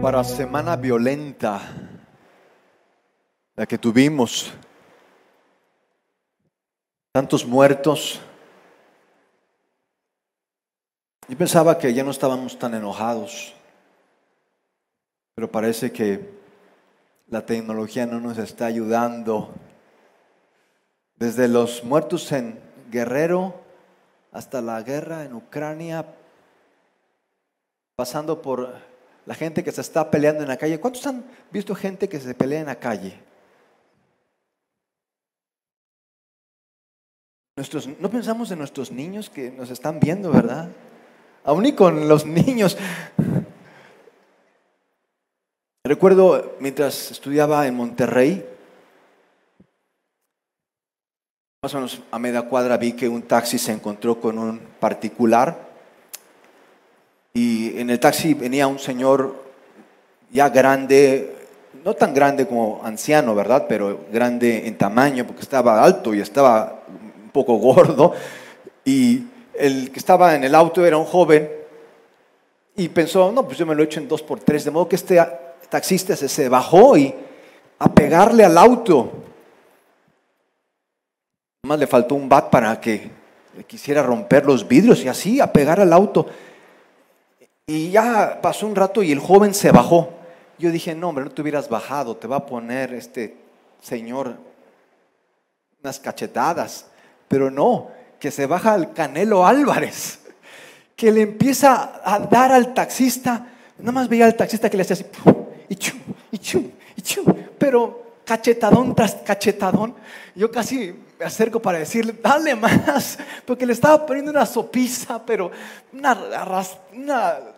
para semana violenta, la que tuvimos. Tantos muertos. Yo pensaba que ya no estábamos tan enojados, pero parece que la tecnología no nos está ayudando. Desde los muertos en Guerrero hasta la guerra en Ucrania, pasando por la gente que se está peleando en la calle. ¿Cuántos han visto gente que se pelea en la calle? Nuestros, no pensamos en nuestros niños que nos están viendo, ¿verdad? Aún y con los niños. Recuerdo mientras estudiaba en Monterrey, más o menos a media cuadra vi que un taxi se encontró con un particular y en el taxi venía un señor ya grande, no tan grande como anciano, ¿verdad? Pero grande en tamaño, porque estaba alto y estaba un poco gordo. Y el que estaba en el auto era un joven y pensó, no, pues yo me lo he hecho en dos por tres, de modo que este taxista se, bajó y a pegarle al auto. Más le faltó un bat para que quisiera romper los vidrios y así a pegar al auto. Y ya pasó un rato y el joven se bajó. Yo dije, no, hombre, no te hubieras bajado, te va a poner este señor unas cachetadas. Pero no, que se baja al Canelo Álvarez, que le empieza a dar al taxista. Nada más veía al taxista que le hacía así, y chum, y chum, y chum. Pero cachetadón tras cachetadón. Yo casi me acerco para decirle, dale más, porque le estaba poniendo una sopiza, pero una, una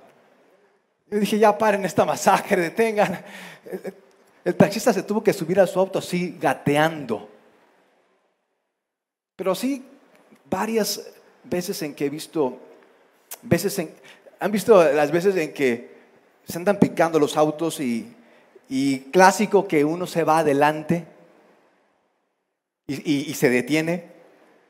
yo dije, ya paren esta masacre, detengan. El taxista se tuvo que subir a su auto así, gateando. Pero sí, varias veces en que he visto, veces en, han visto las veces en que se andan picando los autos y, clásico que uno se va adelante y, y, se detiene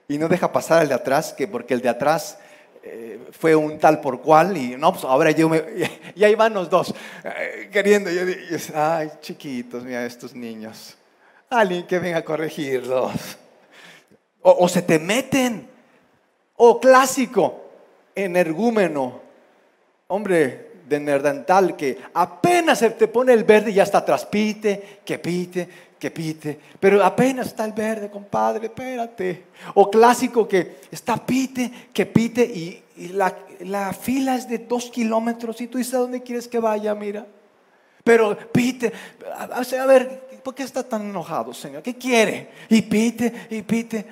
y no deja pasar al de atrás, que porque el de atrás eh, fue un tal por cual y no, pues ahora yo me, y ahí van los dos eh, queriendo, yo, ay chiquitos, mira estos niños, alguien que venga a corregirlos. O, se te meten, o clásico, energúmeno, hombre de nerdental que apenas se te pone el verde y ya está atrás, pite, que pite, que pite, pero apenas está el verde, compadre, espérate. O clásico que está pite, que pite y, la, fila es de dos kilómetros y tú dices a dónde quieres que vaya, mira. Pero pite, a, ver, ¿por qué está tan enojado, Señor? ¿Qué quiere? Y pite, y pite.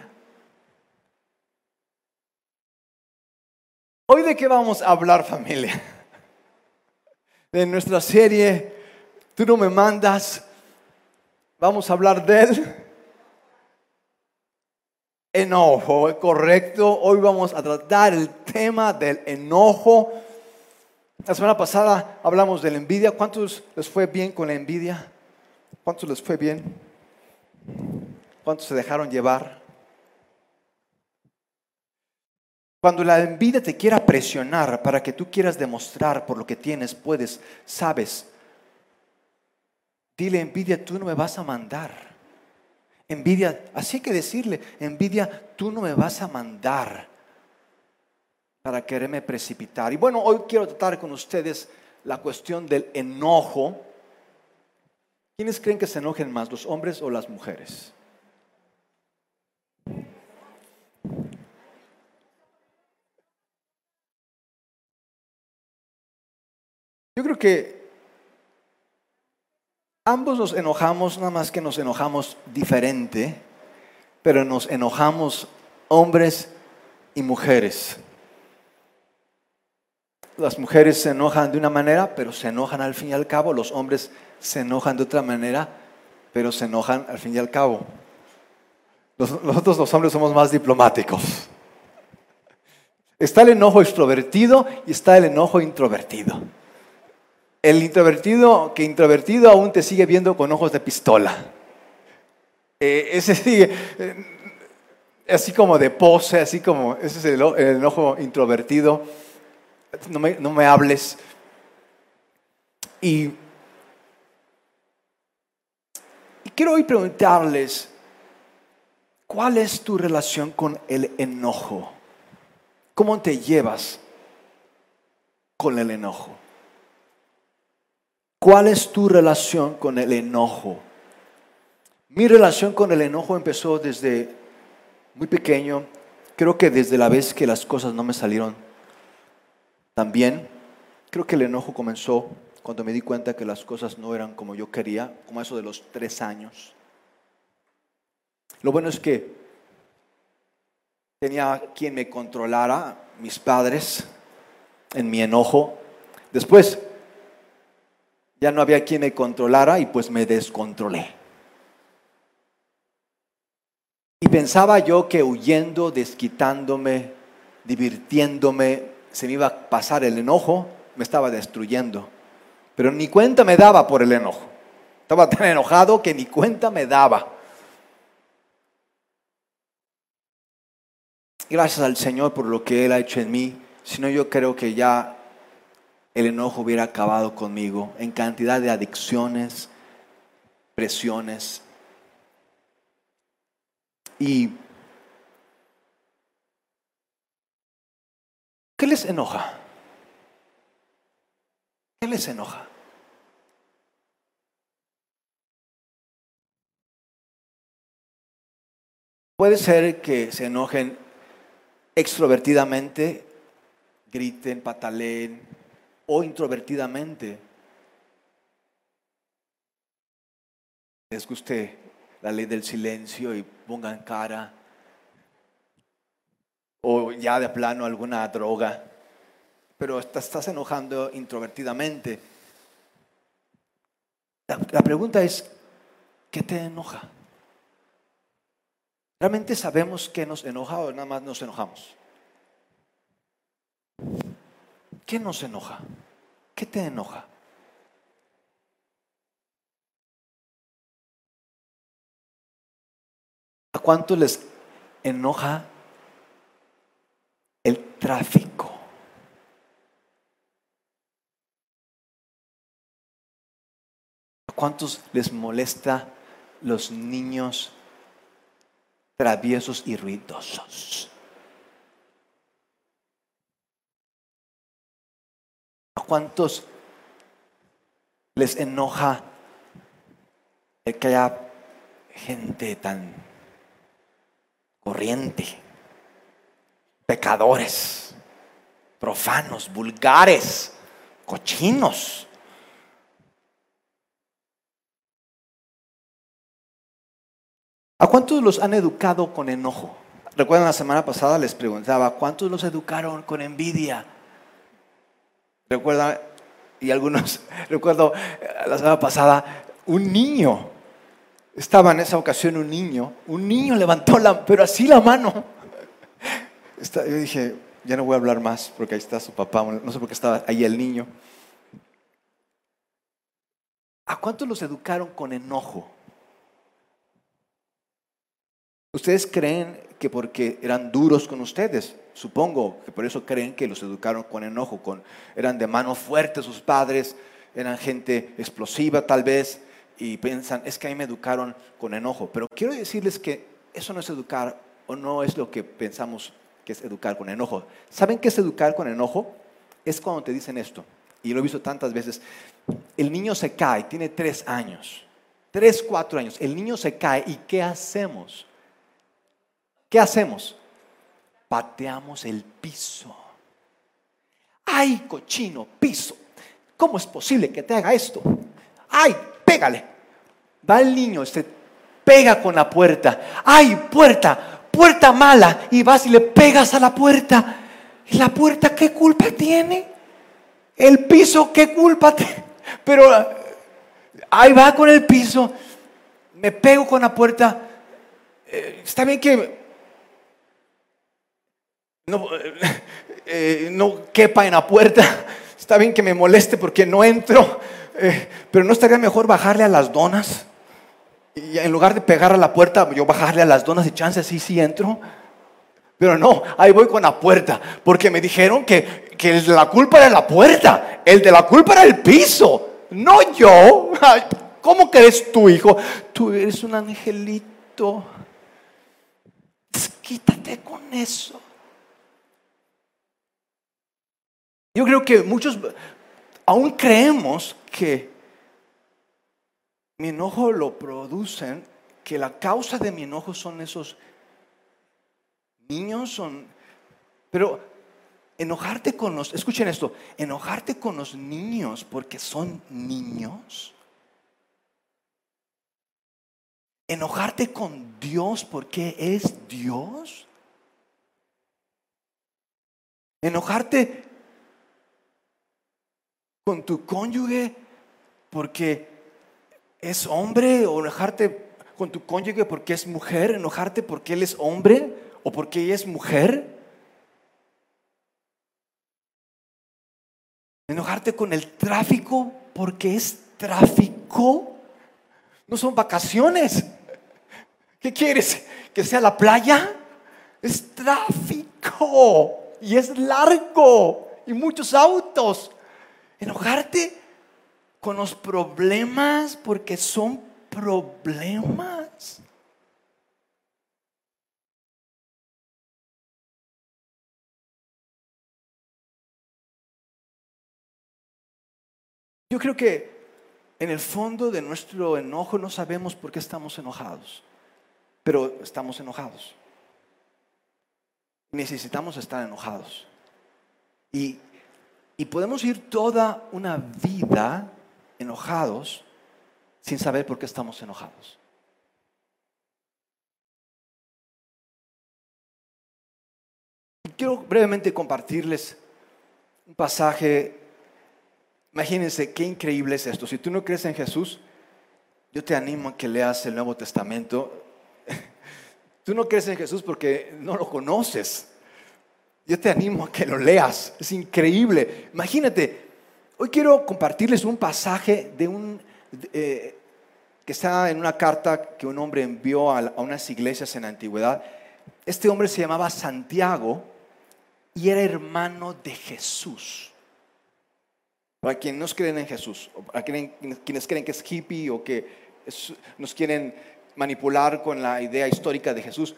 Hoy de qué vamos a hablar, familia? De nuestra serie, tú no me mandas Vamos a hablar del enojo, correcto. Hoy vamos a tratar el tema del enojo. La semana pasada hablamos de la envidia. ¿Cuántos les fue bien con la envidia? ¿Cuántos les fue bien? ¿Cuántos se dejaron llevar? Cuando la envidia te quiera presionar para que tú quieras demostrar por lo que tienes, puedes, sabes, Dile, envidia, tú no me vas a mandar. Envidia, así que decirle, envidia, tú no me vas a mandar para quererme precipitar. Y bueno, hoy quiero tratar con ustedes la cuestión del enojo. ¿Quiénes creen que se enojen más, los hombres o las mujeres? Yo creo que Ambos nos enojamos, nada más que nos enojamos diferente, pero nos enojamos hombres y mujeres. Las mujeres se enojan de una manera, pero se enojan al fin y al cabo. Los hombres se enojan de otra manera, pero se enojan al fin y al cabo. Nosotros los hombres somos más diplomáticos. Está el enojo extrovertido y está el enojo introvertido. El introvertido que introvertido aún te sigue viendo con ojos de pistola. Eh, ese sigue, eh, así como de pose, así como, ese es el, enojo introvertido. No me, no me hables. Y quiero hoy preguntarles, ¿cuál es tu relación con el enojo? ¿Cómo te llevas con el enojo? ¿Cuál es tu relación con el enojo? Mi relación con el enojo empezó desde muy pequeño, creo que desde la vez que las cosas no me salieron tan bien, creo que el enojo comenzó cuando me di cuenta que las cosas no eran como yo quería, como eso de los tres años. Lo bueno es que tenía quien me controlara, mis padres, en mi enojo. Después ya no había quien me controlara y pues me descontrolé. Y pensaba yo que huyendo, desquitándome, divirtiéndome, se me iba a pasar el enojo, me estaba destruyendo. Pero ni cuenta me daba por el enojo. Estaba tan enojado que ni cuenta me daba. Gracias al Señor por lo que Él ha hecho en mí. Si no, yo creo que ya el enojo hubiera acabado conmigo en cantidad de adicciones, presiones. Y ¿qué les enoja? ¿Qué les enoja? Puede ser que se enojen extrovertidamente, griten, pataleen, o introvertidamente. Les guste la ley del silencio y pongan cara, o ya de plano alguna droga pero estás enojando introvertidamente. La, pregunta es, ¿qué te enoja? ¿Realmente sabemos qué nos enoja o nada más nos enojamos? ¿Qué nos enoja? ¿Qué te enoja? ¿A cuánto les enoja el tráfico? ¿Cuántos les molesta los niños traviesos y ruidosos? Cuántos les enoja el que haya gente tan corriente, pecadores, profanos, vulgares, cochinos? ¿A cuántos los han educado con enojo? Recuerdan la semana pasada les preguntaba, ¿cuántos los educaron con envidia? Recuerdan, y algunos, recuerdo eh, la semana pasada, un niño, estaba en esa ocasión un niño, un niño levantó la, pero así la mano. Yo dije, ya no voy a hablar más porque ahí está su papá, no sé por qué estaba ahí el niño. ¿A cuántos los educaron con enojo? Ustedes creen que porque eran duros con ustedes, supongo que por eso creen que los educaron con enojo, con, eran de mano fuerte sus padres, eran gente explosiva tal vez, y piensan, es que a mí me educaron con enojo. Pero quiero decirles que eso no es educar o no es lo que pensamos que es educar con enojo. ¿Saben qué es educar con enojo? Es cuando te dicen esto, y lo he visto tantas veces, el niño se cae, tiene tres años, tres, cuatro años, el niño se cae y ¿qué hacemos? ¿Qué hacemos? Pateamos el piso. ¡Ay, cochino, piso! ¿Cómo es posible que te haga esto? ¡Ay, pégale! Va el niño, se pega con la puerta. ¡Ay, puerta! Puerta mala. Y vas y le pegas a la puerta. ¿Y la puerta qué culpa tiene? El piso, ¿qué culpa tiene? Pero ahí va con el piso. Me pego con la puerta. Eh, está bien que no, eh, no quepa en la puerta. Está bien que me moleste porque no entro, eh, pero no estaría mejor bajarle a las donas. Y en lugar de pegar a la puerta, yo bajarle a las donas y chance así sí entro. Pero no, ahí voy con la puerta, porque me dijeron que, que el de la culpa era la puerta, el de la culpa era el piso, no yo. ¿Cómo crees tú, hijo? Tú eres un angelito. Quítate con eso. Yo creo que muchos aún creemos que mi enojo lo producen, que la causa de mi enojo son esos niños, son... Pero enojarte con los, escuchen esto, enojarte con los niños porque son niños. Enojarte con Dios porque es Dios. Enojarte con tu cónyuge porque es hombre o enojarte con tu cónyuge porque es mujer, enojarte porque él es hombre o porque ella es mujer. Enojarte con el tráfico porque es tráfico. No son vacaciones. ¿Qué quieres? ¿Que sea la playa? Es tráfico y es largo y muchos autos. Enojarte con los problemas porque son problemas. Yo creo que en el fondo de nuestro enojo no sabemos por qué estamos enojados, pero estamos enojados. Necesitamos estar enojados. Y y podemos ir toda una vida enojados sin saber por qué estamos enojados. Quiero brevemente compartirles un pasaje. Imagínense qué increíble es esto. Si tú no crees en Jesús, yo te animo a que leas el Nuevo Testamento. Tú no crees en Jesús porque no lo conoces. Yo te animo a que lo leas. Es increíble. Imagínate, hoy quiero compartirles un pasaje de un, eh, que está en una carta que un hombre envió a, unas iglesias en la antigüedad. Este hombre se llamaba Santiago y era hermano de Jesús. Para quienes no creen en Jesús, para quienes creen que es hippie o que nos quieren manipular con la idea histórica de Jesús,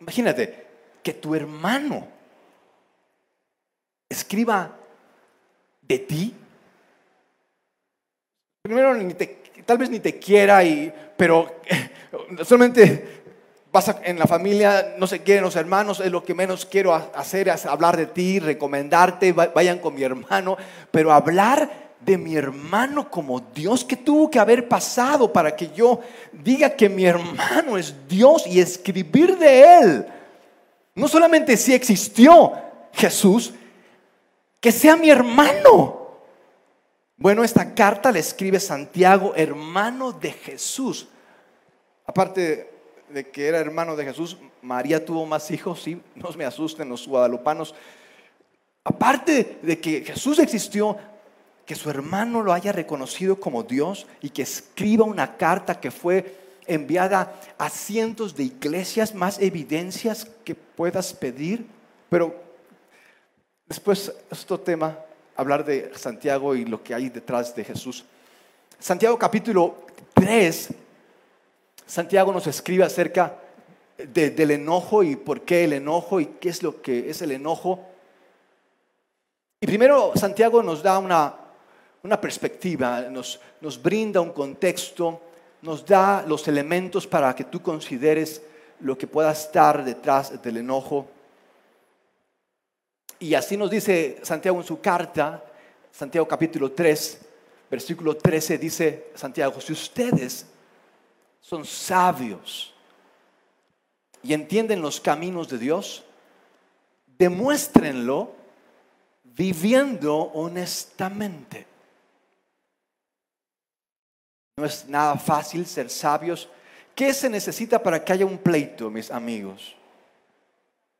imagínate que tu hermano escriba de ti. Primero, tal vez ni te quiera, y, pero solamente pasa en la familia, no se quieren los hermanos, es lo que menos quiero hacer, es hablar de ti, recomendarte, vayan con mi hermano, pero hablar de mi hermano como Dios, que tuvo que haber pasado para que yo diga que mi hermano es Dios y escribir de él. No solamente si existió Jesús, que sea mi hermano. Bueno, esta carta le escribe Santiago, hermano de Jesús. Aparte de que era hermano de Jesús, María tuvo más hijos, sí, no me asusten los guadalupanos. Aparte de que Jesús existió, que su hermano lo haya reconocido como Dios y que escriba una carta que fue enviada a cientos de iglesias, más evidencias que puedas pedir. Pero Después, otro tema, hablar de Santiago y lo que hay detrás de Jesús. Santiago capítulo 3, Santiago nos escribe acerca del enojo y por qué el enojo y qué es lo que es el enojo. Y primero Santiago nos da una, una perspectiva, nos, nos brinda un contexto, nos da los elementos para que tú consideres lo que pueda estar detrás del enojo. Y así nos dice Santiago en su carta, Santiago capítulo 3, versículo 13, dice Santiago, si ustedes son sabios y entienden los caminos de Dios, demuéstrenlo viviendo honestamente. No es nada fácil ser sabios. ¿Qué se necesita para que haya un pleito, mis amigos?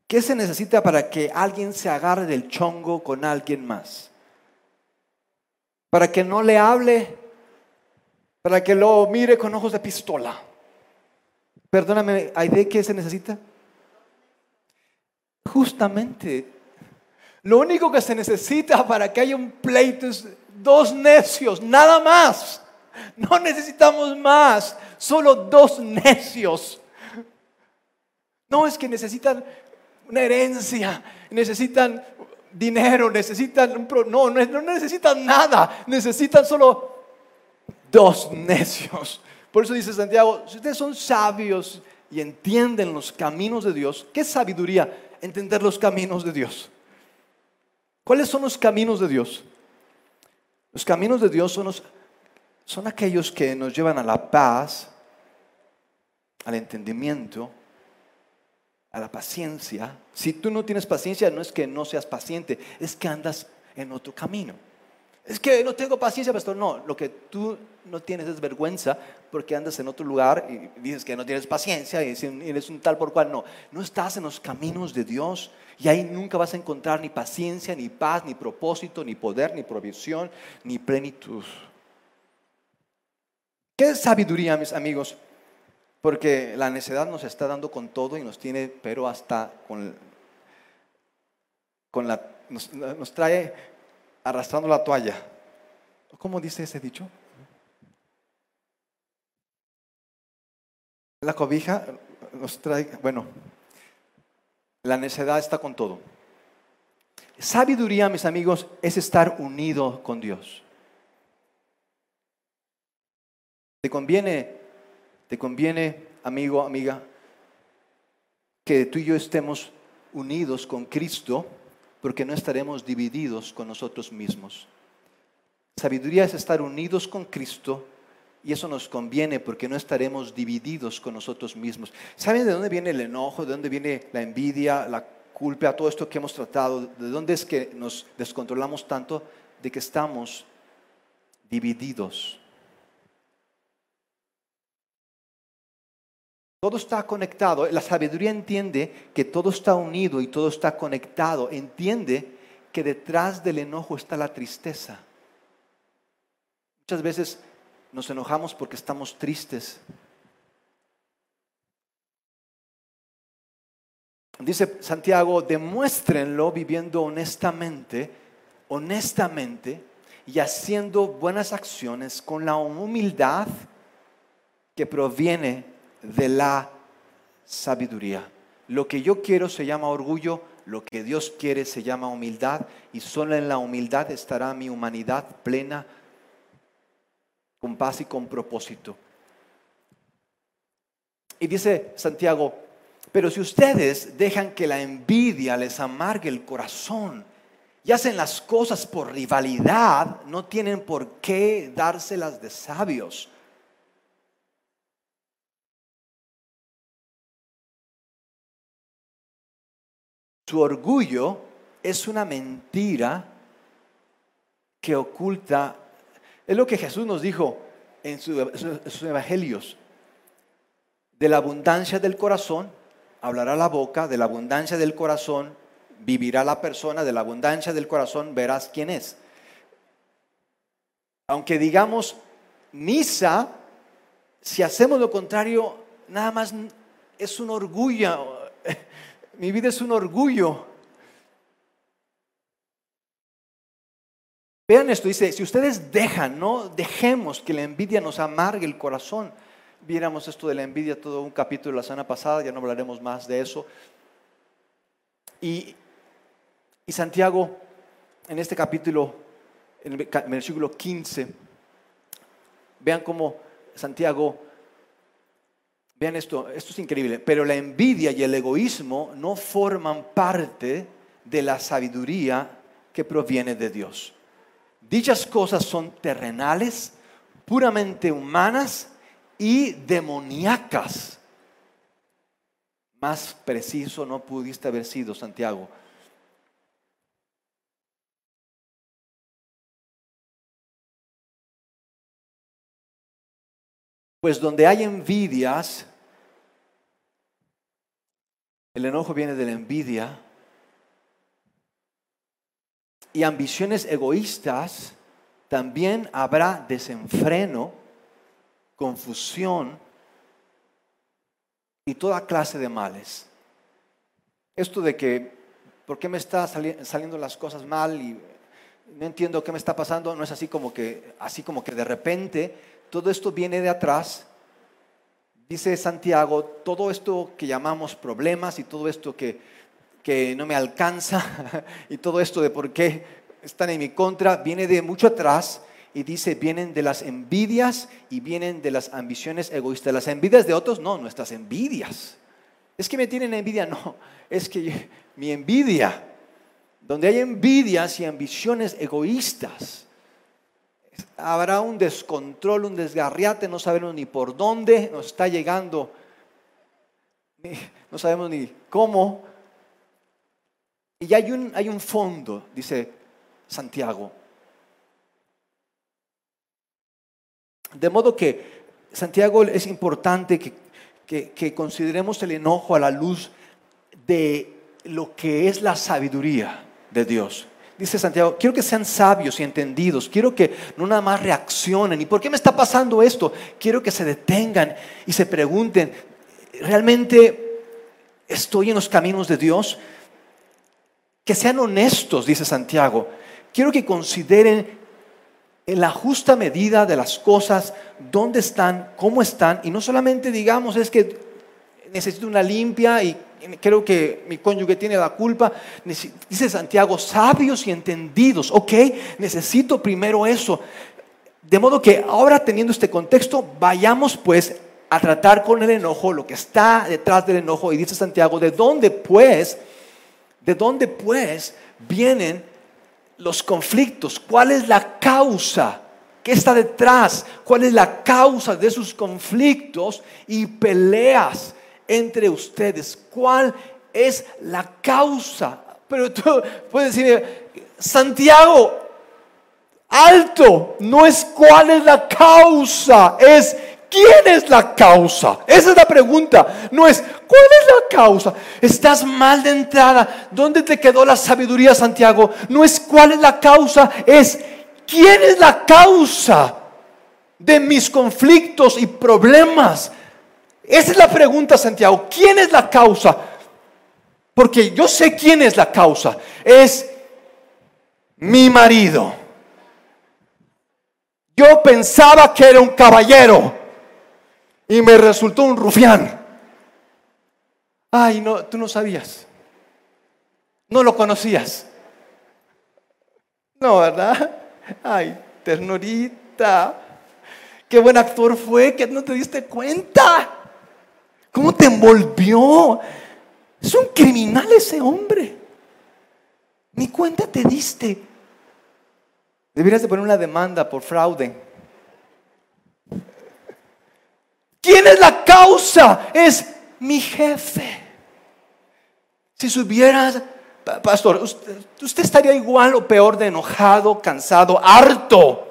¿Qué se necesita para que alguien se agarre del chongo con alguien más? Para que no le hable, para que lo mire con ojos de pistola. Perdóname, ¿hay qué se necesita? Justamente, lo único que se necesita para que haya un pleito es dos necios, nada más. No necesitamos más. Solo dos necios. No es que necesitan una herencia, necesitan dinero, necesitan no, no necesitan nada, necesitan solo dos necios. Por eso dice Santiago, si ustedes son sabios y entienden los caminos de Dios, ¿qué sabiduría? Entender los caminos de Dios. ¿Cuáles son los caminos de Dios? Los caminos de Dios son, son aquellos que nos llevan a la paz, al entendimiento, a la paciencia. Si tú no tienes paciencia, no es que no seas paciente, es que andas en otro camino. Es que no tengo paciencia, pastor. No, lo que tú no tienes es vergüenza porque andas en otro lugar y dices que no tienes paciencia y eres un tal por cual. No, no estás en los caminos de Dios y ahí nunca vas a encontrar ni paciencia, ni paz, ni propósito, ni poder, ni provisión, ni plenitud. ¿Qué es sabiduría, mis amigos? Porque la necedad nos está dando con todo y nos tiene, pero hasta con, con la, nos, trae arrastrando la toalla. ¿Cómo dice ese dicho? La cobija nos trae, bueno, la necedad está con todo. Sabiduría, mis amigos, es estar unido con Dios. Te conviene te conviene, amigo, amiga, que tú y yo estemos unidos con Cristo porque no estaremos divididos con nosotros mismos. Sabiduría es estar unidos con Cristo y eso nos conviene porque no estaremos divididos con nosotros mismos. ¿Saben de dónde viene el enojo? ¿De dónde viene la envidia, la culpa, todo esto que hemos tratado? ¿De dónde es que nos descontrolamos tanto? De que estamos divididos. Todo está conectado. La sabiduría entiende que todo está unido y todo está conectado. Entiende que detrás del enojo está la tristeza. Muchas veces nos enojamos porque estamos tristes. Dice Santiago, demuéstrenlo viviendo honestamente, honestamente y haciendo buenas acciones con la humildad que proviene de la sabiduría. Lo que yo quiero se llama orgullo, lo que Dios quiere se llama humildad y solo en la humildad estará mi humanidad plena, con paz y con propósito. Y dice Santiago, pero si ustedes dejan que la envidia les amargue el corazón y hacen las cosas por rivalidad, no tienen por qué dárselas de sabios Su orgullo es una mentira que oculta, es lo que Jesús nos dijo en sus evangelios, de la abundancia del corazón hablará la boca, de la abundancia del corazón vivirá la persona, de la abundancia del corazón verás quién es. Aunque digamos misa, si hacemos lo contrario, nada más es un orgullo mi vida es un orgullo. Vean esto, dice, si ustedes dejan, no dejemos que la envidia nos amargue el corazón. Viéramos esto de la envidia todo un capítulo la semana pasada, ya no hablaremos más de eso. Y, y Santiago, en este capítulo, en el versículo 15, vean cómo Santiago Vean esto, esto es increíble, pero la envidia y el egoísmo no forman parte de la sabiduría que proviene de Dios. Dichas cosas son terrenales, puramente humanas y demoníacas. Más preciso no pudiste haber sido, Santiago. Pues donde hay envidias, el enojo viene de la envidia y ambiciones egoístas, también habrá desenfreno, confusión y toda clase de males. Esto de que, ¿por qué me están saliendo las cosas mal y no entiendo qué me está pasando? No es así como que, así como que de repente todo esto viene de atrás. Dice Santiago, todo esto que llamamos problemas y todo esto que, que no me alcanza y todo esto de por qué están en mi contra, viene de mucho atrás y dice, vienen de las envidias y vienen de las ambiciones egoístas. Las envidias de otros, no, nuestras envidias. Es que me tienen envidia, no, es que mi envidia, donde hay envidias y ambiciones egoístas, habrá un descontrol, un desgarriate, no sabemos ni por dónde nos está llegando, no sabemos ni cómo. Y hay un, hay un fondo, dice Santiago. De modo que Santiago es importante que, que consideremos el enojo a la luz de lo que es la sabiduría de Dios dice Santiago, quiero que sean sabios y entendidos, quiero que no nada más reaccionen. ¿Y por qué me está pasando esto? Quiero que se detengan y se pregunten, ¿realmente estoy en los caminos de Dios? Que sean honestos, dice Santiago. Quiero que consideren en la justa medida de las cosas, dónde están, cómo están, y no solamente digamos es que necesito una limpia y creo que mi cónyuge tiene la culpa. Dice Santiago, sabios y entendidos. Ok, necesito primero eso. De modo que ahora teniendo este contexto, vayamos pues a tratar con el enojo, lo que está detrás del enojo. Y dice Santiago, ¿de dónde pues, de dónde pues vienen los conflictos? ¿Cuál es la causa? ¿Qué está detrás? ¿Cuál es la causa de sus conflictos y peleas? Entre ustedes. ¿Cuál es la causa? Pero tú puedes decir, Santiago, alto, no es cuál es la causa, es quién es la causa. Esa es la pregunta, no es cuál es la causa. Estás mal de entrada. ¿Dónde te quedó la sabiduría, Santiago? No es cuál es la causa, es quién es la causa de mis conflictos y problemas. Esa es la pregunta, Santiago. ¿Quién es la causa? Porque yo sé quién es la causa. Es mi marido. Yo pensaba que era un caballero y me resultó un rufián. Ay, no, tú no sabías. No lo conocías. No, ¿verdad? Ay, ternurita. Qué buen actor fue que no te diste cuenta. ¿Cómo te envolvió? Es un criminal ese hombre. Ni cuenta te diste. Deberías de poner una demanda por fraude. ¿Quién es la causa? Es mi jefe. Si subieras, pastor, usted, estaría igual o peor de enojado, cansado, harto.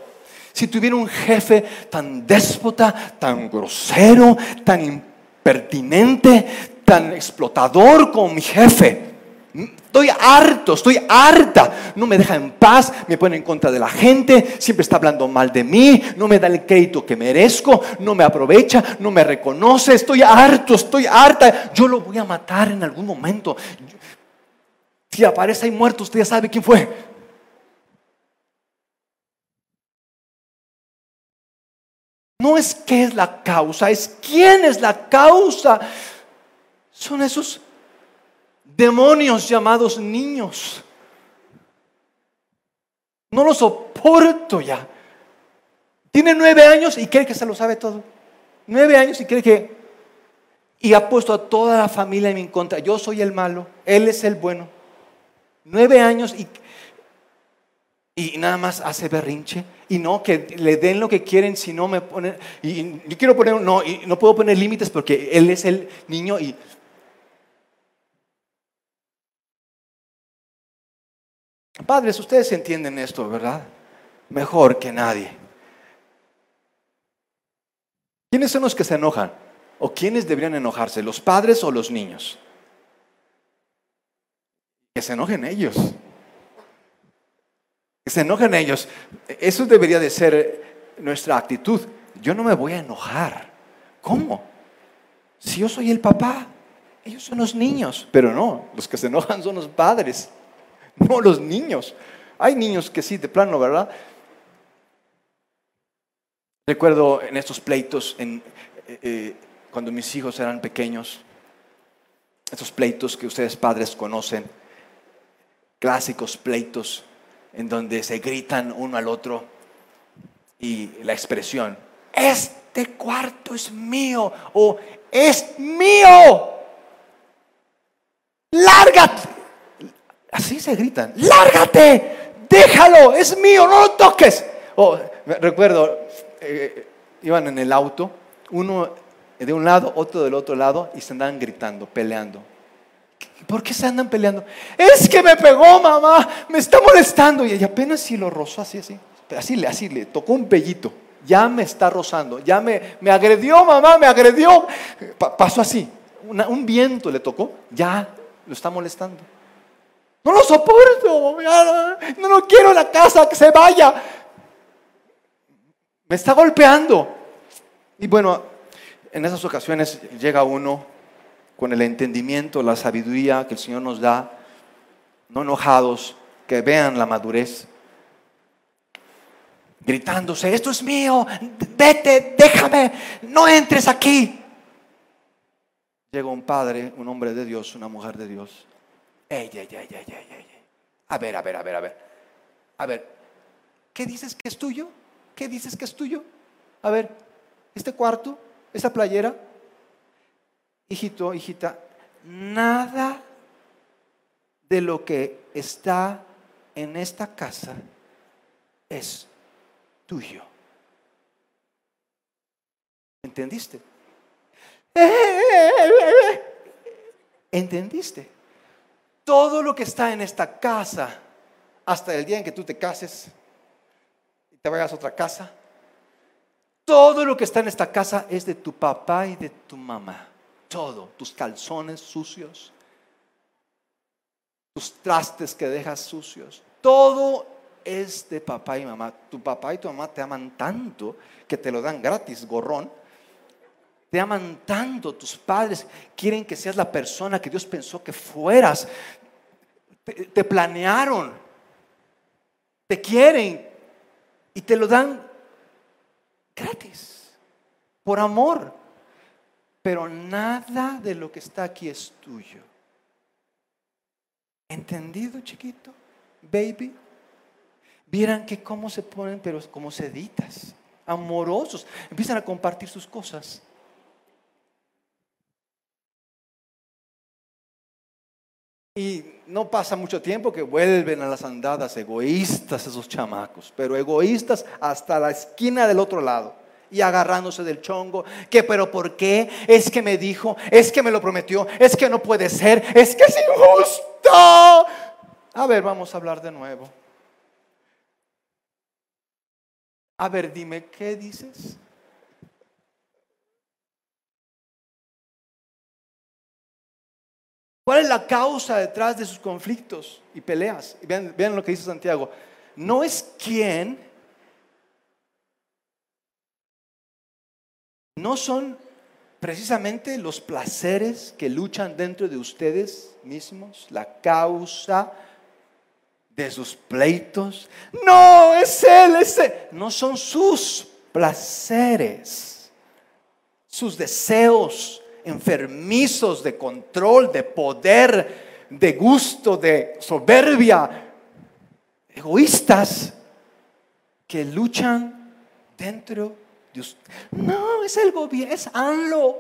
Si tuviera un jefe tan déspota, tan grosero, tan pertinente, tan explotador como mi jefe. Estoy harto, estoy harta. No me deja en paz, me pone en contra de la gente, siempre está hablando mal de mí, no me da el crédito que merezco, no me aprovecha, no me reconoce. Estoy harto, estoy harta. Yo lo voy a matar en algún momento. Si aparece ahí muerto, usted ya sabe quién fue. No es qué es la causa, es quién es la causa. Son esos demonios llamados niños. No lo soporto ya. Tiene nueve años y cree que se lo sabe todo. Nueve años y cree que... Y ha puesto a toda la familia en mi contra. Yo soy el malo, él es el bueno. Nueve años y y nada más hace berrinche y no que le den lo que quieren si no me ponen y yo quiero poner no y no puedo poner límites porque él es el niño y Padres, ustedes entienden esto, ¿verdad? Mejor que nadie. ¿Quiénes son los que se enojan? ¿O quiénes deberían enojarse? ¿Los padres o los niños? Que se enojen ellos se enojan ellos. Eso debería de ser nuestra actitud. Yo no me voy a enojar. ¿Cómo? Si yo soy el papá, ellos son los niños. Pero no, los que se enojan son los padres, no los niños. Hay niños que sí, de plano, ¿verdad? Recuerdo en estos pleitos, eh, eh, cuando mis hijos eran pequeños, estos pleitos que ustedes padres conocen, clásicos pleitos en donde se gritan uno al otro y la expresión, este cuarto es mío o es mío, lárgate. Así se gritan, lárgate, déjalo, es mío, no lo toques. Oh, recuerdo, eh, iban en el auto, uno de un lado, otro del otro lado, y se andaban gritando, peleando. ¿Por qué se andan peleando? Es que me pegó, mamá, me está molestando. Y apenas si lo rozó así, así, así, así le tocó un pellito. Ya me está rozando, ya me, me agredió, mamá, me agredió. pasó así, un viento le tocó, ya lo está molestando. No lo soporto, no, no quiero la casa, que se vaya. Me está golpeando. Y bueno, en esas ocasiones llega uno con el entendimiento, la sabiduría que el Señor nos da, no enojados, que vean la madurez, gritándose, esto es mío, vete, déjame, no entres aquí. Llega un padre, un hombre de Dios, una mujer de Dios, Ey, ey, ey. A ver, a ver, a ver, a ver. A ver, ¿qué dices que es tuyo? ¿Qué dices que es tuyo? A ver, este cuarto, esta playera. Hijito, hijita, nada de lo que está en esta casa es tuyo. ¿Entendiste? ¿Entendiste? todo lo que está en esta casa, hasta el día en que tú te cases y te vayas a otra casa, todo lo que está en esta casa es de tu papá y de tu mamá. Todo, tus calzones sucios, tus trastes que dejas sucios, todo es de papá y mamá. Tu papá y tu mamá te aman tanto que te lo dan gratis, gorrón. Te aman tanto, tus padres quieren que seas la persona que Dios pensó que fueras. Te, planearon, te quieren y te lo dan gratis, por amor. Pero nada de lo que está aquí es tuyo. ¿Entendido, chiquito? Baby. Vieran que cómo se ponen, pero como seditas, amorosos. Empiezan a compartir sus cosas. Y no pasa mucho tiempo que vuelven a las andadas egoístas esos chamacos, pero egoístas hasta la esquina del otro lado y agarrándose del chongo, que pero ¿por qué? Es que me dijo, es que me lo prometió, es que no puede ser, es que es injusto. A ver, vamos a hablar de nuevo. A ver, dime, ¿qué dices? ¿Cuál es la causa detrás de sus conflictos y peleas? vean, vean lo que dice Santiago. No es quién, no son precisamente los placeres que luchan dentro de ustedes mismos, la causa de sus pleitos. No, es Él, es. No son sus placeres, sus deseos, enfermizos de control, de poder, de gusto, de soberbia, egoístas que luchan dentro usted. No, es el gobierno, es ANLO.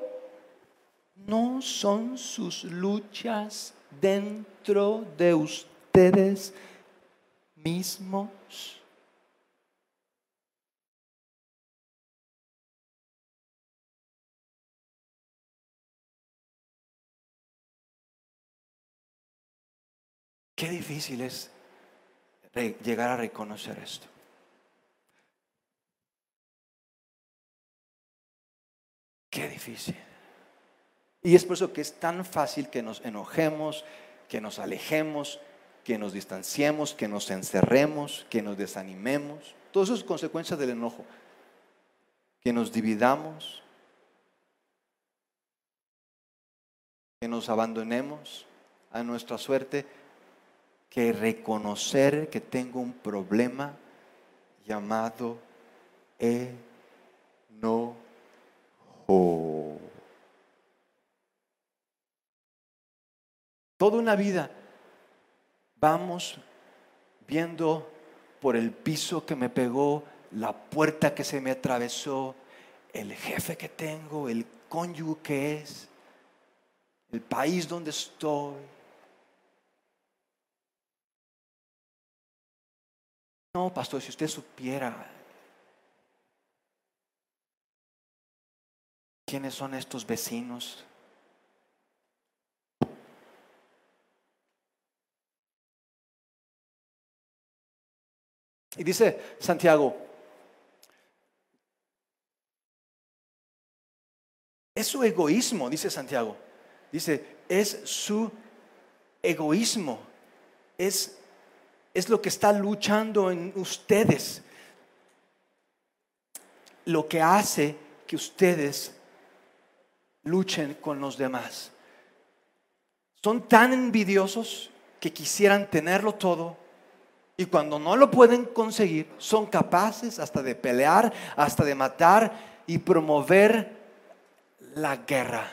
No son sus luchas dentro de ustedes mismos. Qué difícil es llegar a reconocer esto. Qué difícil. Y es por eso que es tan fácil que nos enojemos, que nos alejemos, que nos distanciemos, que nos encerremos, que nos desanimemos. Todas esas consecuencias del enojo. Que nos dividamos, que nos abandonemos a nuestra suerte que reconocer que tengo un problema llamado Toda una vida vamos viendo por el piso que me pegó, la puerta que se me atravesó, el jefe que tengo, el cónyuge que es, el país donde estoy. No, pastor, si usted supiera quiénes son estos vecinos. Y dice Santiago, es su egoísmo, dice Santiago. Dice, es su egoísmo, es, es lo que está luchando en ustedes, lo que hace que ustedes luchen con los demás. Son tan envidiosos que quisieran tenerlo todo y cuando no lo pueden conseguir, son capaces hasta de pelear, hasta de matar y promover la guerra.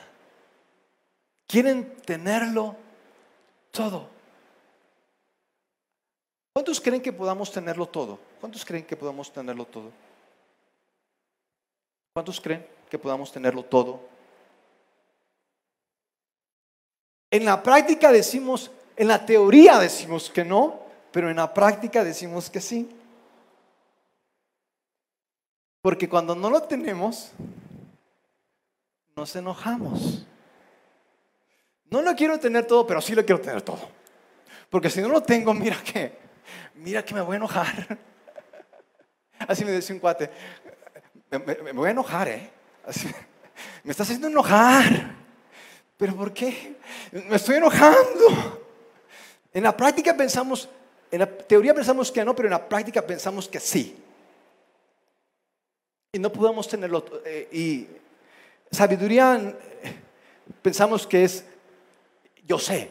Quieren tenerlo todo. ¿Cuántos creen que podamos tenerlo todo? ¿Cuántos creen que podamos tenerlo todo? ¿Cuántos creen que podamos tenerlo todo? En la práctica decimos, en la teoría decimos que no, pero en la práctica decimos que sí. Porque cuando no lo tenemos, nos enojamos. No lo quiero tener todo, pero sí lo quiero tener todo. Porque si no lo tengo, mira que, mira que me voy a enojar. Así me decía un cuate, me, voy a enojar, ¿eh? me estás haciendo enojar. ¿Pero por qué? Me estoy enojando. En la práctica pensamos, en la teoría pensamos que no, pero en la práctica pensamos que sí. Y no podemos tenerlo. Eh, y sabiduría pensamos que es yo sé.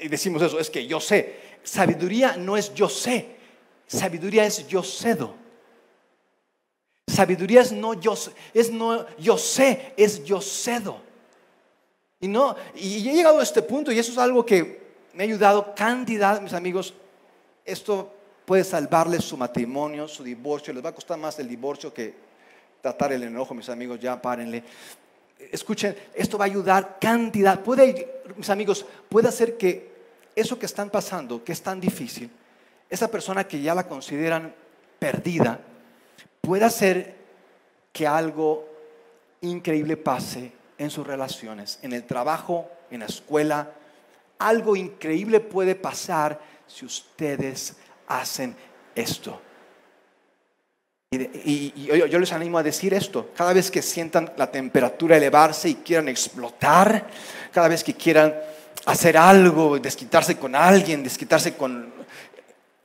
Y decimos eso, es que yo sé. Sabiduría no es yo sé. Sabiduría es yo cedo. Sabiduría es no yo, es no yo sé, es yo cedo. Y no, y he llegado a este punto y eso es algo que me ha ayudado cantidad, mis amigos, esto puede salvarles su matrimonio, su divorcio. Les va a costar más el divorcio que tratar el enojo, mis amigos, ya párenle. Escuchen, esto va a ayudar cantidad. Puede, mis amigos, puede hacer que eso que están pasando, que es tan difícil, esa persona que ya la consideran perdida, puede hacer que algo increíble pase en sus relaciones, en el trabajo, en la escuela. Algo increíble puede pasar si ustedes hacen esto. Y, yo, les animo a decir esto, cada vez que sientan la temperatura elevarse y quieran explotar, cada vez que quieran hacer algo, desquitarse con alguien, desquitarse con...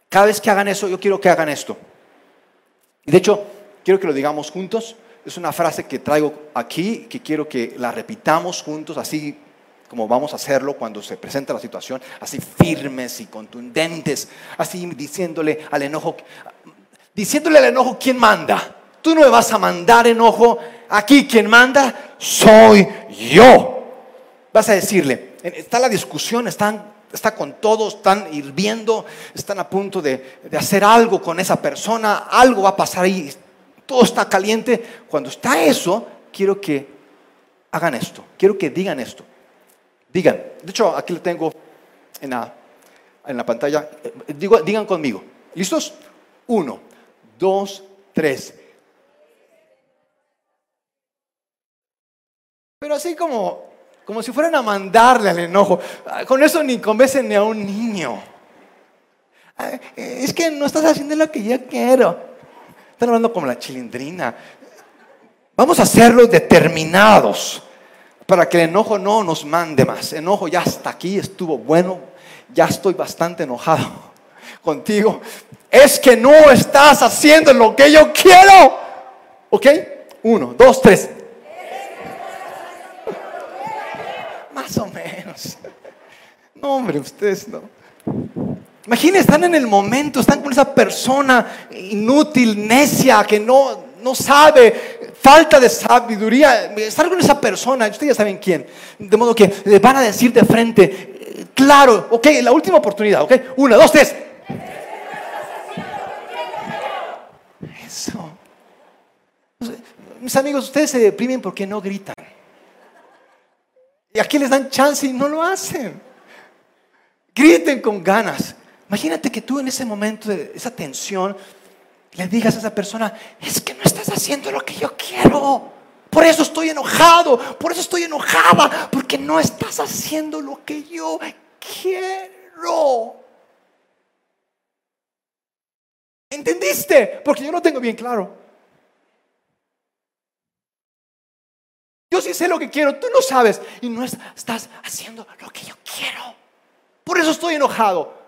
Cada vez que hagan eso, yo quiero que hagan esto. Y de hecho, quiero que lo digamos juntos. Es una frase que traigo aquí, que quiero que la repitamos juntos, así como vamos a hacerlo cuando se presenta la situación, así firmes y contundentes, así diciéndole al enojo, diciéndole al enojo quién manda. Tú no me vas a mandar enojo, aquí quien manda soy yo. Vas a decirle, está la discusión, están está con todos, están hirviendo, están a punto de, de, hacer algo con esa persona, algo va a pasar ahí, todo está caliente. Cuando está eso, quiero que hagan esto, quiero que digan esto. Digan, de hecho aquí lo tengo en la, en la pantalla. Eh, digan conmigo. ¿Listos? Uno, dos, tres. Pero así como, como si fueran a mandarle al enojo. Ah, con eso ni convencen ni a un niño. Ah, es que no estás haciendo lo que yo quiero. Están hablando como la chilindrina. Vamos a hacerlo determinados para que el enojo no nos mande más. Enojo ya hasta aquí, estuvo bueno, ya estoy bastante enojado contigo. Es que no estás haciendo lo que yo quiero. ¿Ok? Uno, dos, tres. Más o menos. No, hombre, ustedes no. Imaginen, están en el momento, están con esa persona inútil, necia, que no, no sabe, falta de sabiduría, estar con esa persona, ustedes ya saben quién, de modo que le van a decir de frente, claro, ok, la última oportunidad, ok, una, dos, tres. Eso. Mis amigos, ustedes se deprimen porque no gritan. Y aquí les dan chance y no lo hacen. Griten con ganas. Imagínate que tú en ese momento de esa tensión le digas a esa persona, es que no estás haciendo lo que yo quiero. Por eso estoy enojado, por eso estoy enojada, porque no estás haciendo lo que yo quiero. ¿Entendiste? Porque yo no tengo bien claro. Yo sí sé lo que quiero, tú no sabes y no estás haciendo lo que yo quiero. Por eso estoy enojado.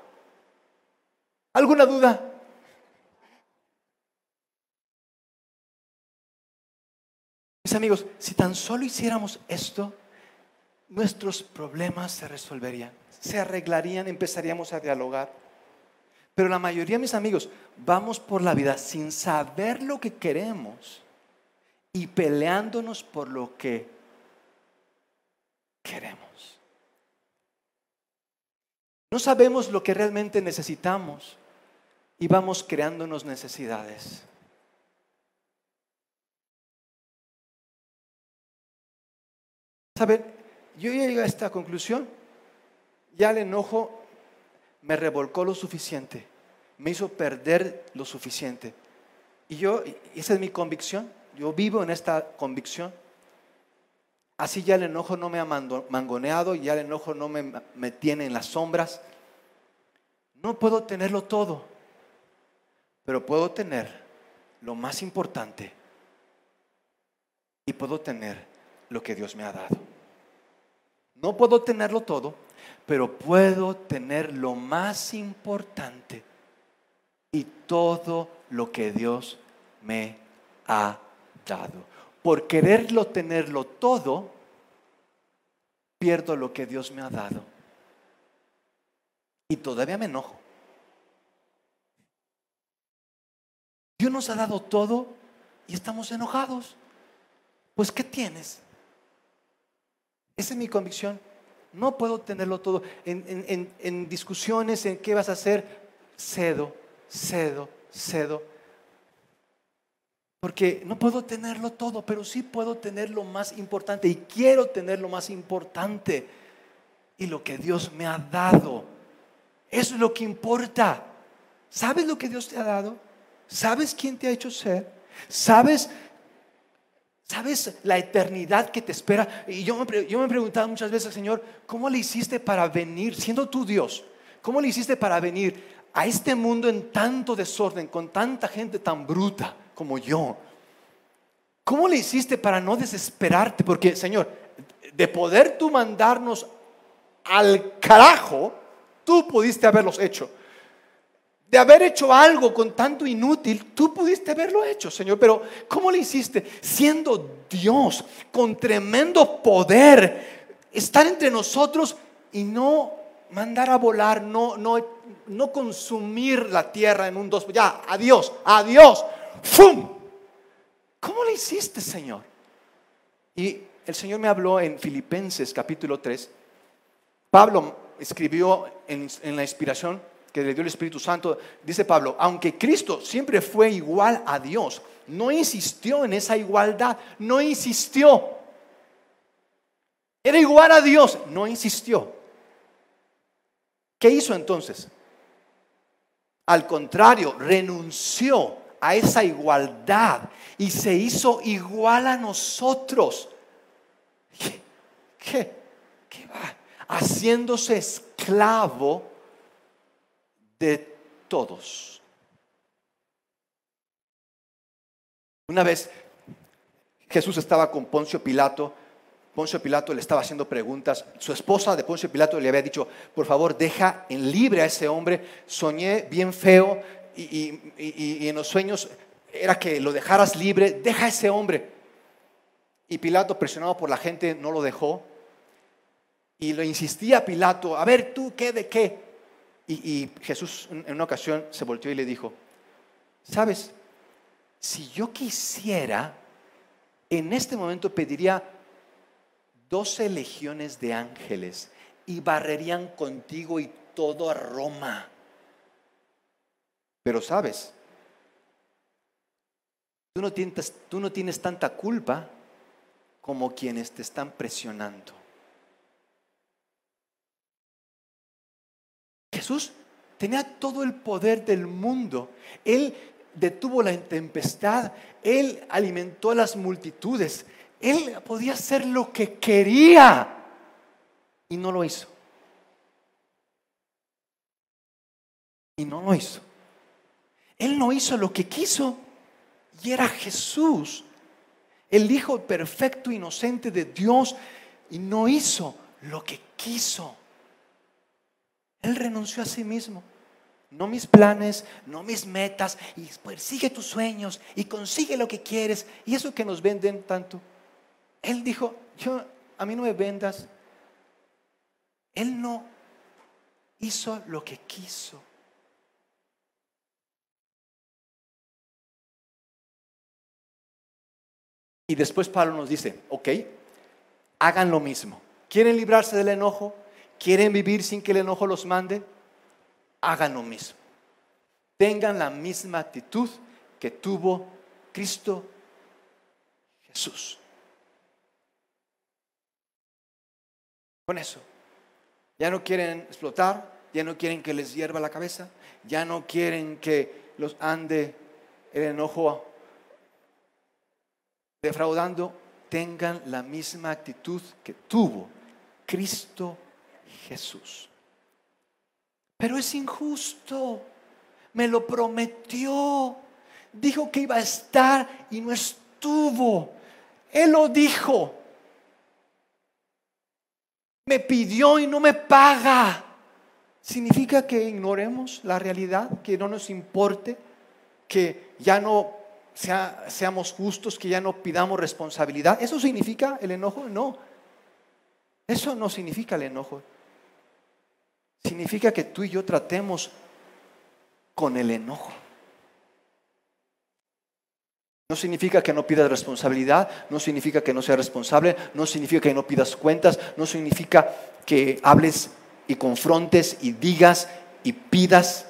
¿Alguna duda? Mis amigos, si tan solo hiciéramos esto, nuestros problemas se resolverían, se arreglarían, empezaríamos a dialogar. Pero la mayoría, mis amigos, vamos por la vida sin saber lo que queremos y peleándonos por lo que queremos. No sabemos lo que realmente necesitamos y vamos creándonos necesidades. ¿Saben? Yo llegué a esta conclusión. Ya el enojo me revolcó lo suficiente, me hizo perder lo suficiente. Y yo, esa es mi convicción, yo vivo en esta convicción. Así ya el enojo no me ha mangoneado, ya el enojo no me, me tiene en las sombras. No puedo tenerlo todo, pero puedo tener lo más importante y puedo tener lo que Dios me ha dado. No puedo tenerlo todo, pero puedo tener lo más importante y todo lo que Dios me ha dado por quererlo tenerlo todo, pierdo lo que Dios me ha dado. Y todavía me enojo. Dios nos ha dado todo y estamos enojados. Pues, ¿qué tienes? Esa es mi convicción. No puedo tenerlo todo. En, en discusiones, en qué vas a hacer, cedo, cedo, cedo porque no puedo tenerlo todo, pero sí puedo tener lo más importante y quiero tener lo más importante y lo que Dios me ha dado. Eso es lo que importa. ¿Sabes lo que Dios te ha dado? ¿Sabes quién te ha hecho ser? ¿Sabes ¿Sabes la eternidad que te espera? Y yo me, yo he preguntado muchas veces, Señor, ¿cómo le hiciste para venir, siendo tú Dios? ¿Cómo le hiciste para venir a este mundo en tanto desorden, con tanta gente tan bruta? como yo. ¿Cómo le hiciste para no desesperarte? Porque, Señor, de poder tú mandarnos al carajo, tú pudiste haberlos hecho. De haber hecho algo con tanto inútil, tú pudiste haberlo hecho, Señor. Pero, ¿cómo le hiciste? Siendo Dios, con tremendo poder, estar entre nosotros y no mandar a volar, no, no, no consumir la tierra en un dos. Ya, adiós, adiós. ¡Fum! ¿Cómo lo hiciste, Señor? Y el Señor me habló en Filipenses capítulo 3. Pablo escribió en, la inspiración que le dio el Espíritu Santo, dice Pablo, aunque Cristo siempre fue igual a Dios, no insistió en esa igualdad, no insistió. Era igual a Dios, no insistió. ¿Qué hizo entonces? Al contrario, renunció a esa igualdad y se hizo igual a nosotros. ¿Qué? ¿Qué, va? Haciéndose esclavo de todos. Una vez Jesús estaba con Poncio Pilato. Poncio Pilato le estaba haciendo preguntas. Su esposa de Poncio Pilato le había dicho, por favor, deja en libre a ese hombre. Soñé bien feo y, en los sueños era que lo dejaras libre, deja a ese hombre. Y Pilato, presionado por la gente, no lo dejó. Y lo insistía a Pilato, a ver tú, ¿qué de qué? Y, Jesús en una ocasión se volteó y le dijo, sabes, si yo quisiera, en este momento pediría 12 legiones de ángeles y barrerían contigo y todo a Roma. Pero sabes, tú no tienes, tú no tienes tanta culpa como quienes te están presionando. Jesús tenía todo el poder del mundo. Él detuvo la tempestad, Él alimentó a las multitudes, Él podía hacer lo que quería y no lo hizo. Y no lo hizo. Él no hizo lo que quiso y era Jesús, el Hijo perfecto, inocente de Dios, y no hizo lo que quiso. Él renunció a sí mismo. No mis planes, no mis metas, y pues sigue tus sueños y consigue lo que quieres. Y eso que nos venden tanto. Él dijo, yo, a mí no me vendas. Él no hizo lo que quiso. Y después Pablo nos dice, ok, hagan lo mismo. ¿Quieren librarse del enojo? ¿Quieren vivir sin que el enojo los mande? Hagan lo mismo. Tengan la misma actitud que tuvo Cristo Jesús. Con eso, ya no quieren explotar, ya no quieren que les hierva la cabeza, ya no quieren que los ande el enojo defraudando, tengan la misma actitud que tuvo Cristo Jesús. Pero es injusto, me lo prometió, dijo que iba a estar y no estuvo. Él lo dijo. Me pidió y no me paga. ¿Significa que ignoremos la realidad, que no nos importe, que ya no seamos justos, que ya no pidamos responsabilidad. ¿Eso significa el enojo? No. Eso no significa el enojo. Significa que tú y yo tratemos con el enojo. No significa que no pidas responsabilidad, no significa que no seas responsable, no significa que no pidas cuentas, no significa que hables y confrontes y digas y pidas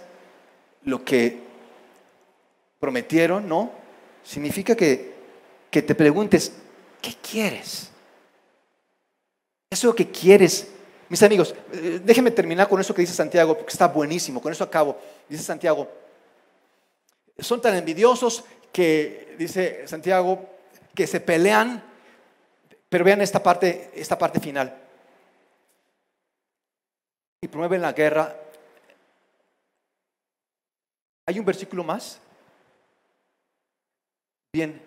lo que prometieron, no significa que, que te preguntes, ¿qué quieres? Eso que quieres. Mis amigos, eh, déjenme terminar con eso que dice Santiago, porque está buenísimo, con eso acabo. Dice Santiago, son tan envidiosos que, dice Santiago, que se pelean, pero vean esta parte, esta parte final. Y promueven la guerra. ¿Hay un versículo más? Bien.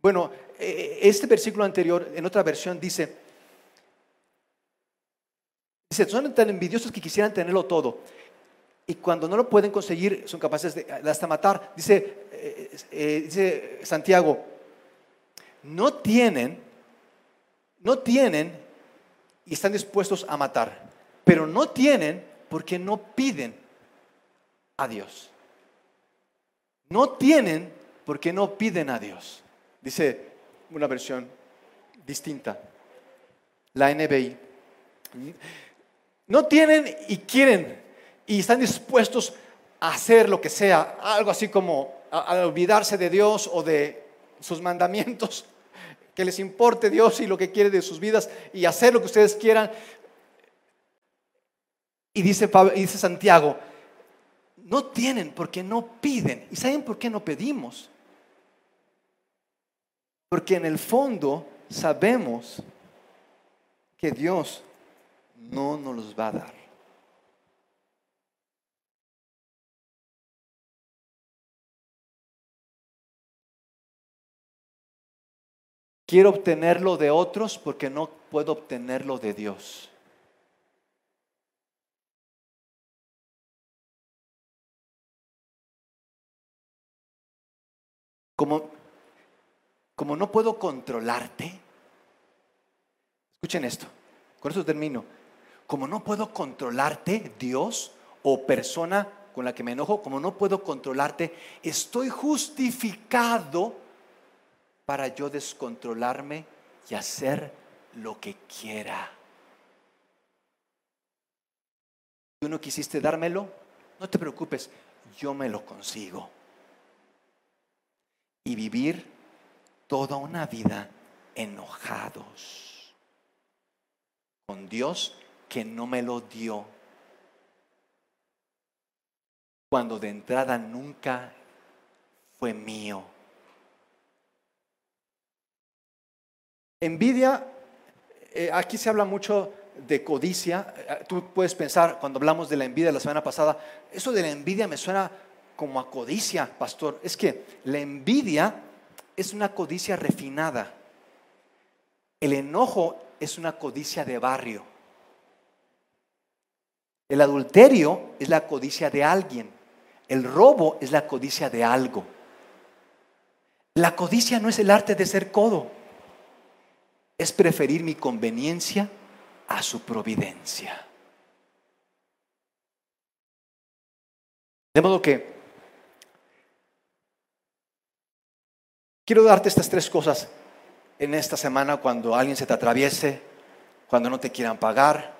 Bueno, eh, este versículo anterior, en otra versión, dice, dice, son tan envidiosos que quisieran tenerlo todo. Y cuando no lo pueden conseguir, son capaces de hasta matar. Dice, eh, eh, dice Santiago, no tienen, no tienen y están dispuestos a matar, pero no tienen porque no piden a Dios. No tienen porque no piden a Dios. Dice una versión distinta, la NBI. No tienen y quieren y están dispuestos a hacer lo que sea, algo así como a, olvidarse de Dios o de sus mandamientos, que les importe Dios y lo que quiere de sus vidas y hacer lo que ustedes quieran. Y dice, y dice Santiago, no tienen porque no piden. ¿Y saben por qué no pedimos? Porque en el fondo sabemos que Dios no nos los va a dar. Quiero obtenerlo de otros porque no puedo obtenerlo de Dios. Como como no puedo controlarte, escuchen esto, con eso termino, como no puedo controlarte, Dios o persona con la que me enojo, como no puedo controlarte, estoy justificado para yo descontrolarme y hacer lo que quiera. Tú no quisiste dármelo, no te preocupes, yo me lo consigo. Y vivir toda una vida enojados con Dios que no me lo dio. Cuando de entrada nunca fue mío. Envidia, eh, aquí se habla mucho de codicia. Eh, tú puedes pensar, cuando hablamos de la envidia la semana pasada, eso de la envidia me suena como a codicia, pastor. Es que la envidia es una codicia refinada. El enojo es una codicia de barrio. El adulterio es la codicia de alguien. El robo es la codicia de algo. La codicia no es el arte de ser codo. Es preferir mi conveniencia a su providencia. De modo que quiero darte estas tres cosas en esta semana cuando alguien se te atraviese, cuando no te quieran pagar,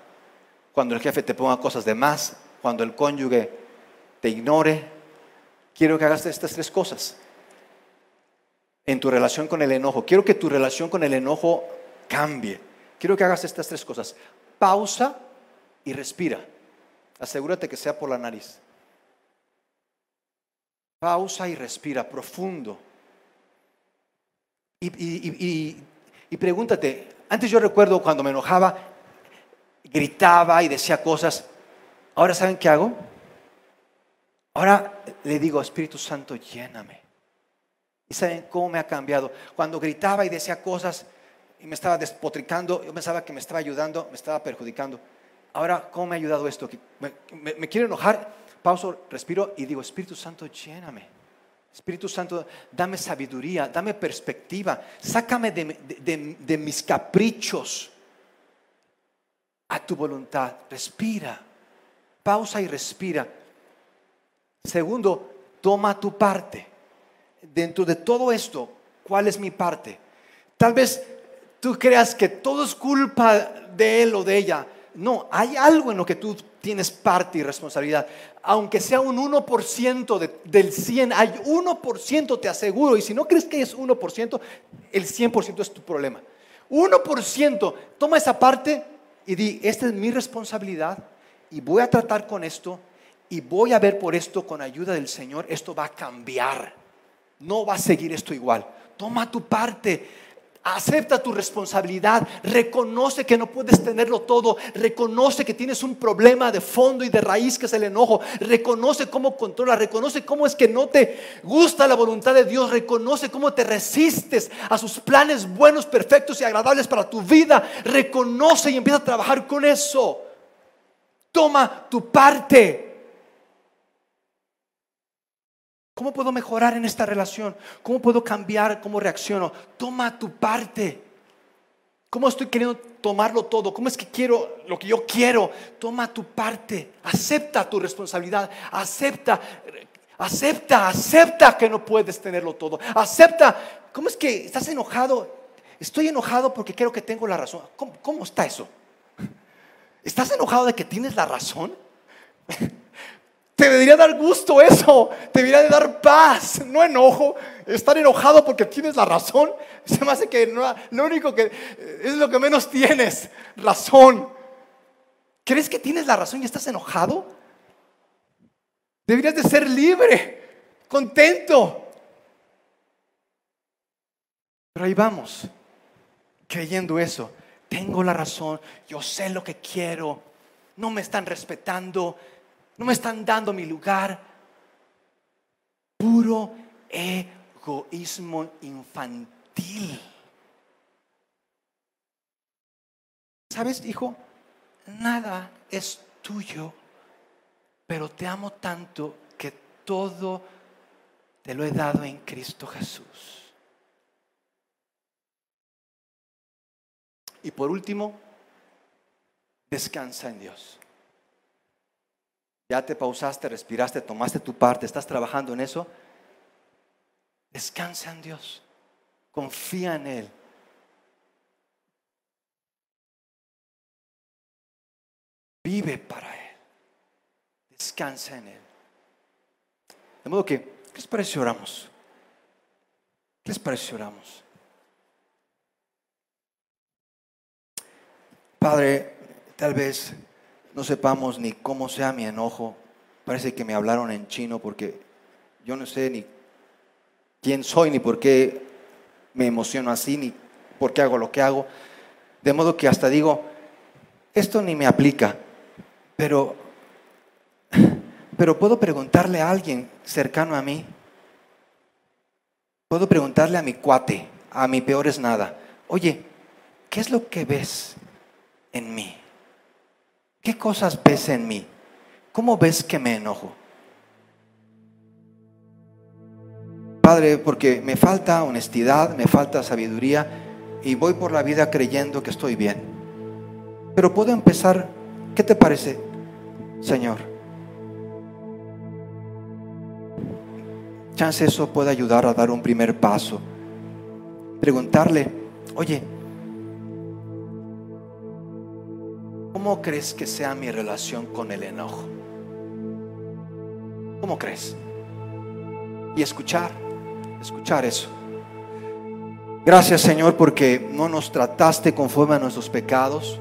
cuando el jefe te ponga cosas de más, cuando el cónyuge te ignore. Quiero que hagas estas tres cosas en tu relación con el enojo. Quiero que tu relación con el enojo cambie. Quiero que hagas estas tres cosas. Pausa y respira. Asegúrate que sea por la nariz. Pausa y respira profundo. Y, y, pregúntate, antes yo recuerdo cuando me enojaba, gritaba y decía cosas. Ahora, ¿saben qué hago? Ahora le digo, Espíritu Santo, lléname. ¿Y saben cómo me ha cambiado? Cuando gritaba y decía cosas, y me estaba despotricando, yo pensaba que me estaba ayudando, me estaba perjudicando. Ahora, ¿cómo me ha ayudado esto? Me, quiero enojar, pauso, respiro y digo, Espíritu Santo, lléname. Espíritu Santo, dame sabiduría, dame perspectiva, sácame de, mis caprichos a tu voluntad. Respira, pausa y respira. Segundo, toma tu parte. Dentro de todo esto, ¿cuál es mi parte? Tal vez tú creas que todo es culpa de él o de ella. No, hay algo en lo que tú tienes parte y responsabilidad. Aunque sea un 1% del 100, hay 1%, te aseguro. Y si no crees que es 1%, el 100% es tu problema. 1%, toma esa parte y di, esta es mi responsabilidad y voy a tratar con esto y voy a ver por esto con ayuda del Señor, esto va a cambiar. No va a seguir esto igual. Toma tu parte Acepta tu responsabilidad, reconoce que no puedes tenerlo todo, reconoce que tienes un problema de fondo y de raíz que es el enojo, reconoce cómo controla, reconoce cómo es que no te gusta la voluntad de Dios, reconoce cómo te resistes a sus planes buenos, perfectos y agradables para tu vida, reconoce y empieza a trabajar con eso. Toma tu parte. ¿Cómo puedo mejorar en esta relación? ¿Cómo puedo cambiar cómo reacciono? Toma tu parte. ¿Cómo estoy queriendo tomarlo todo? ¿Cómo es que quiero lo que yo quiero? Toma tu parte. Acepta tu responsabilidad. Acepta, acepta, acepta que no puedes tenerlo todo. Acepta. ¿Cómo es que estás enojado? Estoy enojado porque creo que tengo la razón. ¿Cómo, cómo está eso? ¿Estás enojado de que tienes la razón? Te debería dar gusto eso, te debería de dar paz, no enojo. Estar enojado porque tienes la razón, se me hace que no, lo único que es lo que menos tienes, razón. ¿Crees que tienes la razón y estás enojado? Deberías de ser libre, contento. Pero ahí vamos, creyendo eso. Tengo la razón, yo sé lo que quiero, no me están respetando, no me están dando mi lugar. Puro egoísmo infantil. ¿Sabes, hijo? Nada es tuyo, pero te amo tanto que todo te lo he dado en Cristo Jesús. Y por último, descansa en Dios. Ya te pausaste, respiraste, tomaste tu parte, estás trabajando en eso. Descansa en Dios. Confía en Él. Vive para Él. Descansa en Él. De modo que, ¿qué les parece oramos? ¿Qué les parece oramos? Padre, tal vez no sepamos ni cómo sea mi enojo. Parece que me hablaron en chino porque yo no sé ni quién soy, ni por qué me emociono así, ni por qué hago lo que hago. De modo que hasta digo, esto ni me aplica, pero, pero puedo preguntarle a alguien cercano a mí, puedo preguntarle a mi cuate, a mi peor es nada, oye, ¿qué es lo que ves en mí? ¿Qué cosas ves en mí? ¿Cómo ves que me enojo? Padre, porque me falta honestidad, me falta sabiduría y voy por la vida creyendo que estoy bien. Pero puedo empezar, ¿qué te parece, Señor? Chance eso puede ayudar a dar un primer paso. Preguntarle, oye, ¿Cómo crees que sea mi relación con el enojo? ¿Cómo crees? Y escuchar, escuchar eso. Gracias Señor porque no nos trataste conforme a nuestros pecados.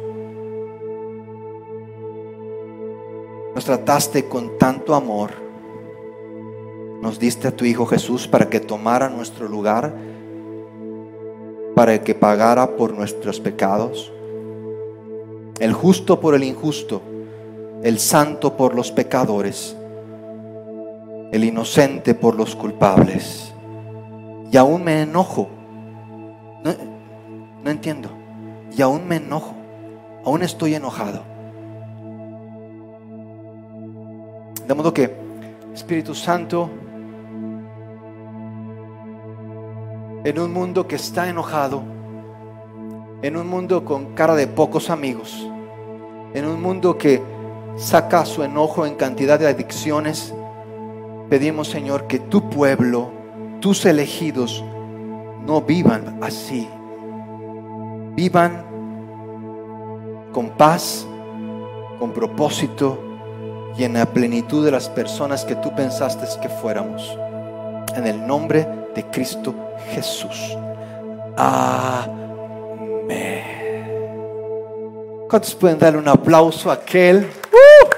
Nos trataste con tanto amor. Nos diste a tu Hijo Jesús para que tomara nuestro lugar, para que pagara por nuestros pecados el justo por el injusto, el santo por los pecadores, el inocente por los culpables. Y aún me enojo. No, entiendo. Y aún me enojo. Aún estoy enojado. De modo que, Espíritu Santo, en un mundo que está enojado, en un mundo con cara de pocos amigos, en un mundo que saca su enojo en cantidad de adicciones, pedimos Señor que tu pueblo, tus elegidos, no vivan así. Vivan con paz, con propósito y en la plenitud de las personas que tú pensaste que fuéramos. En el nombre de Cristo Jesús. Amén. ¿Cuántos pueden darle un aplauso a aquel? ¡Uh!